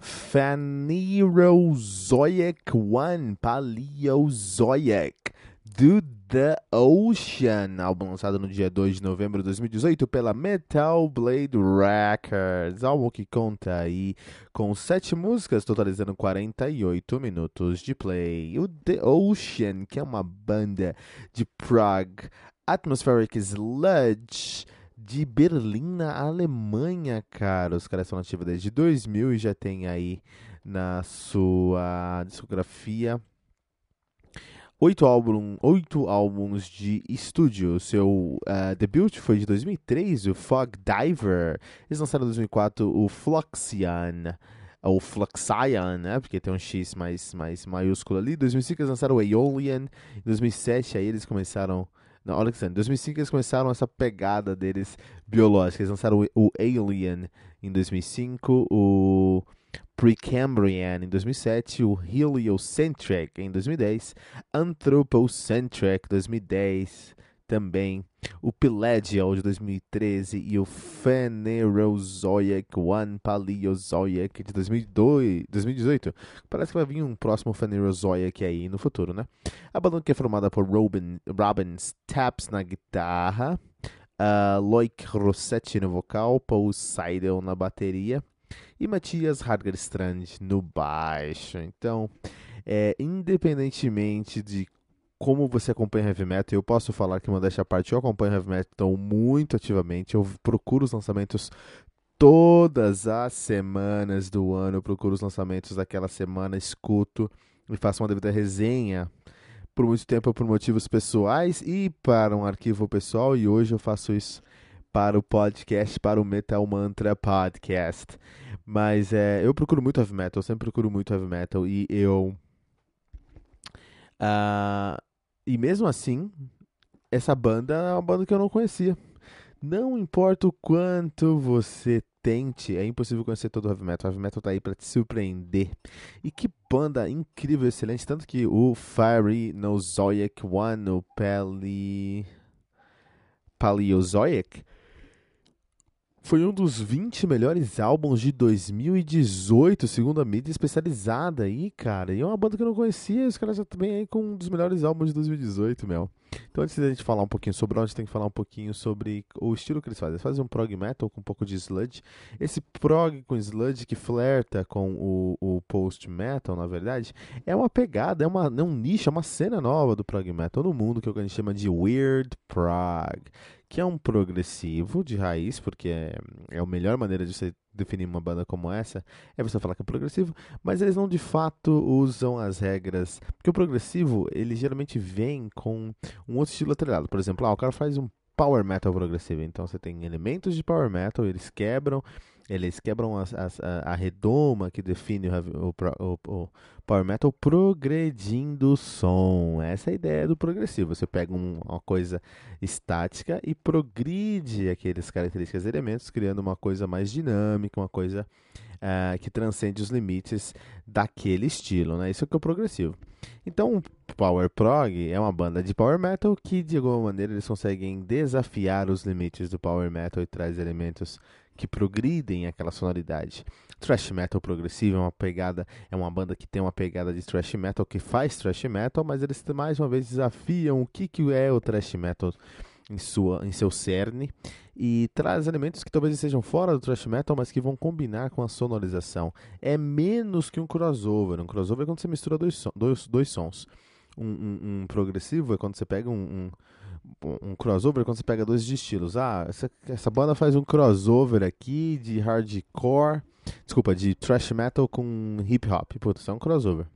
Phanerozoic 1 Paleozoic do The Ocean, álbum lançado no dia 2 de novembro de 2018 pela Metal Blade Records, álbum que conta aí com sete músicas, totalizando 48 minutos de play. O The Ocean, que é uma banda de prog atmospheric sludge de Berlim, na Alemanha, cara. Os caras são ativos desde 2000 e já tem aí na sua discografia oito, álbum, oito álbuns de estúdio. Seu uh, debut foi de 2003, o Fog Diver. Eles lançaram em 2004 o Fluxian ou Fluxion, né? Porque tem um X mais, mais maiúsculo ali. Em 2005 eles lançaram o Aeolian. Em 2007 aí eles começaram não, olha que em 2005 eles começaram essa pegada deles biológica. Eles lançaram o, Alien em 2005, o Precambrian em 2007, o Heliocentric em 2010, Anthropocentric 2010 também, o Pelagial de 2013 e o Phanerozoic One Paleozoic de 2002, 2018. Parece que vai vir um próximo Phanerozoic aí no futuro, né? A banda que é formada por Robin, Robin Taps na guitarra, uh, Loic Rossetti no vocal, Paul Seidel na bateria e Matias Hargerstrand no baixo. Então, é, independentemente de como você acompanha heavy metal, eu posso falar que modéstia à parte, eu acompanho heavy metal muito ativamente, eu procuro os lançamentos todas as semanas do ano, eu procuro os lançamentos daquela semana, escuto e faço uma devida resenha por muito tempo por motivos pessoais e para um arquivo pessoal, e hoje eu faço isso para o podcast, para o Metal Mantra Podcast. Mas é, eu procuro muito heavy metal, eu sempre procuro muito heavy metal e eu. Uh, e mesmo assim, essa banda é uma banda que eu não conhecia. Não importa o quanto você tente, é impossível conhecer todo o heavy metal. O heavy metal tá aí para te surpreender. E que banda incrível, excelente. Tanto que o Fiery Nozoic One, o Pali... Paleozoic, foi um dos 20 melhores álbuns de 2018, segundo a mídia especializada aí, cara. E é uma banda que eu não conhecia, os caras já também aí com um dos melhores álbuns de 2018, meu. Então, antes da gente falar um pouquinho sobre onde, tem que falar um pouquinho sobre o estilo que eles fazem. Eles fazem um prog metal com um pouco de sludge. Esse prog com sludge que flerta com o, o post metal, na verdade, é uma pegada, é, uma, é um nicho, é uma cena nova do prog metal no mundo que é a gente chama de weird prog que é um progressivo de raiz, porque é, é a melhor maneira de você definir uma banda como essa, é você falar que é progressivo, mas eles não de fato usam as regras, porque o progressivo, ele geralmente vem com um outro estilo atrelado, por exemplo, ah, o cara faz um power metal progressivo, então você tem elementos de power metal, eles quebram Eles quebram as, as, a, a, redoma que define o, o, o, Power Metal progredindo o som. Essa é a ideia do progressivo. Você pega um, uma coisa estática e progride aqueles características elementos, criando uma coisa mais dinâmica, uma coisa uh, que transcende os limites daquele estilo. Né? Isso é o que é o progressivo. Então, o Power Prog é uma banda de Power Metal que, de alguma maneira, eles conseguem desafiar os limites do Power Metal e traz elementos que progridem aquela sonoridade. Thrash metal progressivo é uma pegada, é uma banda que tem uma pegada de thrash metal que faz thrash metal, mas eles mais uma vez desafiam o que, que é o thrash metal em, sua, em seu cerne e traz elementos que talvez sejam fora do thrash metal, mas que vão combinar com a sonorização. É menos que um crossover. Um crossover é quando você mistura dois, dois, dois sons. Um, um, um progressivo é quando você pega um, um crossover quando você pega dois estilos. Ah, essa, essa banda faz um crossover aqui de hardcore, desculpa, de thrash metal com hip hop. Putz, isso é um crossover.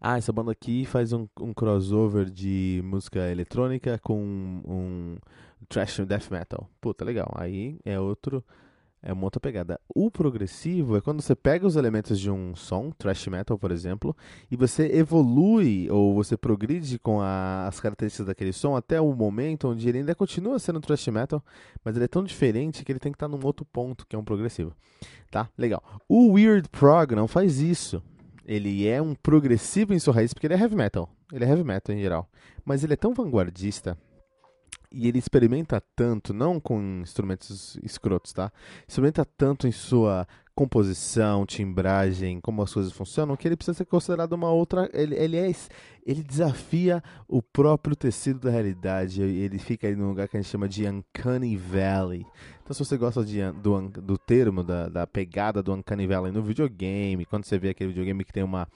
Ah, essa banda aqui faz um, um crossover de música eletrônica com um thrash death metal. Puta, legal. Aí é outro é uma outra pegada. O progressivo é quando você pega os elementos de um som, thrash metal, por exemplo, e você evolui ou você progride com a, as características daquele som até o momento onde ele ainda continua sendo thrash metal, mas ele é tão diferente que ele tem que estar num outro ponto, que é um progressivo. Tá? Legal. O Weird Prog não faz isso. Ele é um progressivo em sua raiz porque ele é heavy metal. Ele é heavy metal em geral. Mas ele é tão vanguardista e ele experimenta tanto, não com instrumentos escrotos, tá? Experimenta tanto em sua composição, timbragem, como as coisas funcionam, que ele precisa ser considerado uma outra. Ele, ele, é, ele desafia o próprio tecido da realidade. Ele fica aí num lugar que a gente chama de Uncanny Valley. Então, se você gosta de, do, do termo, da, da pegada do Uncanny Valley no videogame, quando você vê aquele videogame que tem uma,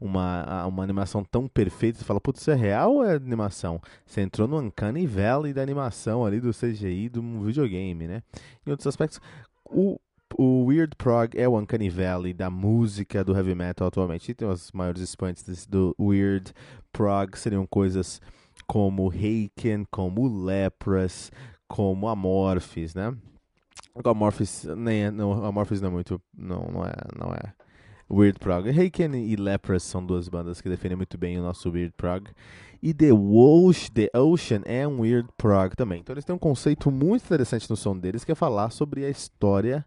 uma, uma animação tão perfeita, você fala, putz, isso é real ou é animação? Você entrou no Uncanny Valley da animação ali, do CGI, do videogame, né? Em outros aspectos, o, o Weird Prog é o Uncanny Valley da música do heavy metal atualmente. E tem os maiores expoentes do Weird Prog seriam coisas como Haken, como Lepras, como Amorphis, né? O Amorphis nem é, não, Amorphis não é muito, não, não é, não é Weird Prog. Haken e Lepras são duas bandas que definem muito bem o nosso Weird Prog. E The, Ocean, The Ocean é um Weird Prog também. Então eles têm um conceito muito interessante no som deles que é falar sobre a história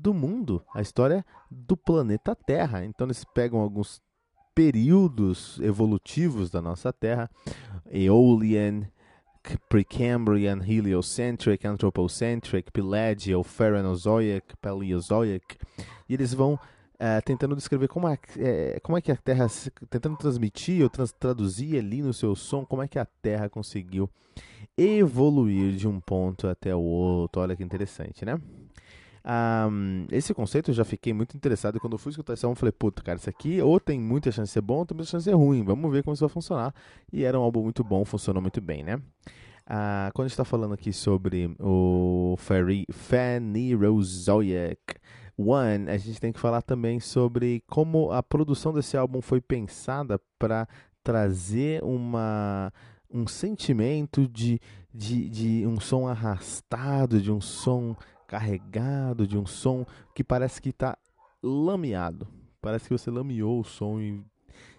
do mundo, a história do planeta Terra. Então eles pegam alguns períodos evolutivos da nossa Terra, Aeolian, Precambrian, Heliocentric, Anthropocentric, Pelagial, Phaerozoic, Paleozoic, e eles vão é, tentando descrever como é, é, como é que a Terra, tentando transmitir ou trans, traduzir ali no seu som, como é que a Terra conseguiu evoluir de um ponto até o outro. Olha que interessante, né? Um, esse conceito eu já fiquei muito interessado quando eu fui escutar esse álbum. Falei, puta, cara, isso aqui ou tem muita chance de ser bom, ou tem muita chance de ser ruim. Vamos ver como isso vai funcionar. E era um álbum muito bom, funcionou muito bem, né? Uh, quando a gente está falando aqui sobre o Fanny Rosoyak One, a gente tem que falar também sobre como a produção desse álbum foi pensada para trazer uma um sentimento de, de, de um som arrastado, de um som carregado de um som que parece que está lameado. Parece que você lameou o som e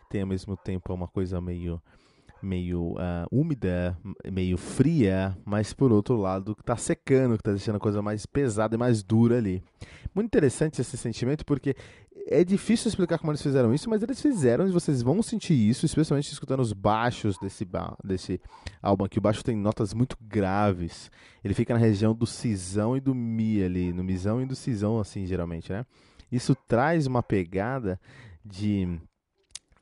tem ao mesmo tempo uma coisa meio meio uh, úmida, meio fria, mas por outro lado está secando, que está deixando a coisa mais pesada e mais dura ali. Muito interessante esse sentimento porque é difícil explicar como eles fizeram isso, mas eles fizeram e vocês vão sentir isso, especialmente escutando os baixos desse, desse álbum aqui. O baixo tem notas muito graves. Ele fica na região do cisão e do mi ali, no misão e do cisão, assim, geralmente, né? Isso traz uma pegada de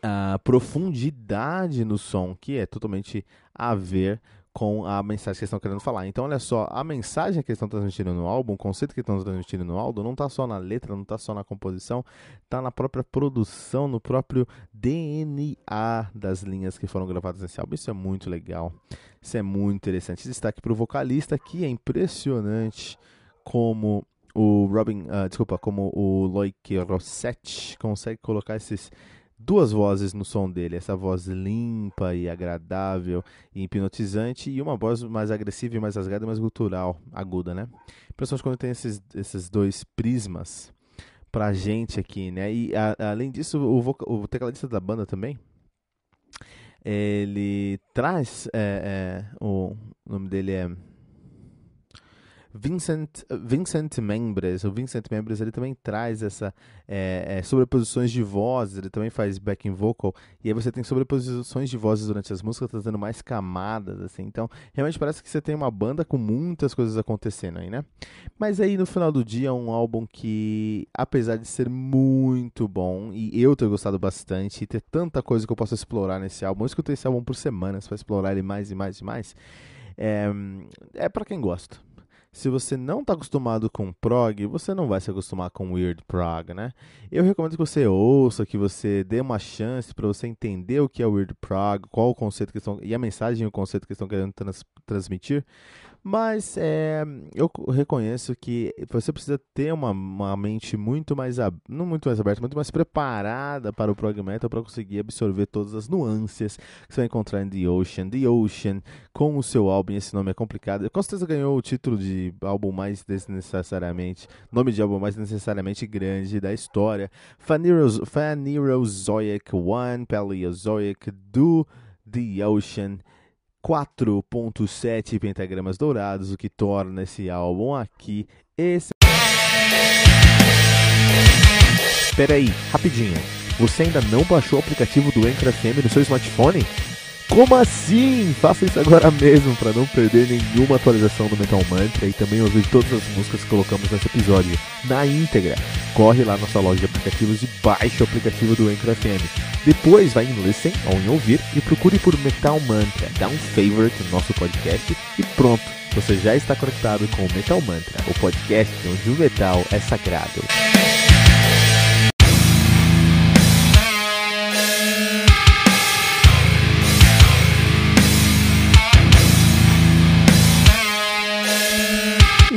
uh, profundidade no som, que é totalmente a ver com a mensagem que eles estão querendo falar. Então, olha só, a mensagem que eles estão transmitindo no álbum, o conceito que estão transmitindo no álbum, não está só na letra, não está só na composição, está na própria produção, no próprio DNA das linhas que foram gravadas nesse álbum. Isso é muito legal, isso é muito interessante. Destaque para o vocalista, que é impressionante como o Robin, uh, desculpa, como o Loic Rossetti consegue colocar esses duas vozes no som dele, essa voz limpa e agradável e hipnotizante e uma voz mais agressiva e mais rasgada mais gutural, aguda, né? Principalmente quando tem esses, esses dois prismas pra gente aqui, né? E a, além disso, o, o tecladista da banda também, ele traz, é, é, o nome dele é Vincent, Vincent Membres, o Vincent Membres ele também traz essa é, é, sobreposições de vozes, ele também faz backing vocal, e aí você tem sobreposições de vozes durante as músicas, trazendo mais camadas, assim, então realmente parece que você tem uma banda com muitas coisas acontecendo aí, né? Mas aí no final do dia é um álbum que, apesar de ser muito bom, e eu ter gostado bastante, e ter tanta coisa que eu posso explorar nesse álbum, eu escutei esse álbum por semana, você vai explorar ele mais e mais e mais, é, é para quem gosta se você não está acostumado com prog, você não vai se acostumar com weird prog, né? Eu recomendo que você ouça, que você dê uma chance para você entender o que é weird prog, qual o conceito que estão e a mensagem e o conceito que estão querendo trans, transmitir, mas é, eu reconheço que você precisa ter uma, uma mente muito mais, não muito mais aberta, muito mais preparada para o prog metal para conseguir absorver todas as nuances que você vai encontrar em The Ocean. The Ocean, com o seu álbum, esse nome é complicado. Com certeza ganhou o título de álbum mais desnecessariamente, nome de álbum mais necessariamente grande da história. Phanerozoic One, Paleozoic do The Ocean. 4.7 pentagramas dourados, o que torna esse álbum aqui esse. Peraí, rapidinho. Você ainda não baixou o aplicativo do Anchor FM no seu smartphone? Como assim? Faça isso agora mesmo para não perder nenhuma atualização do Metal Mantra e também ouvir todas as músicas que colocamos nesse episódio na íntegra. Corre lá na sua loja de aplicativos e baixe o aplicativo do Anchor FM. Depois vai em Listen ou em Ouvir e procure por Metal Mantra. Dá um favorite no nosso podcast e pronto. Você já está conectado com o Metal Mantra, o podcast onde o metal é sagrado.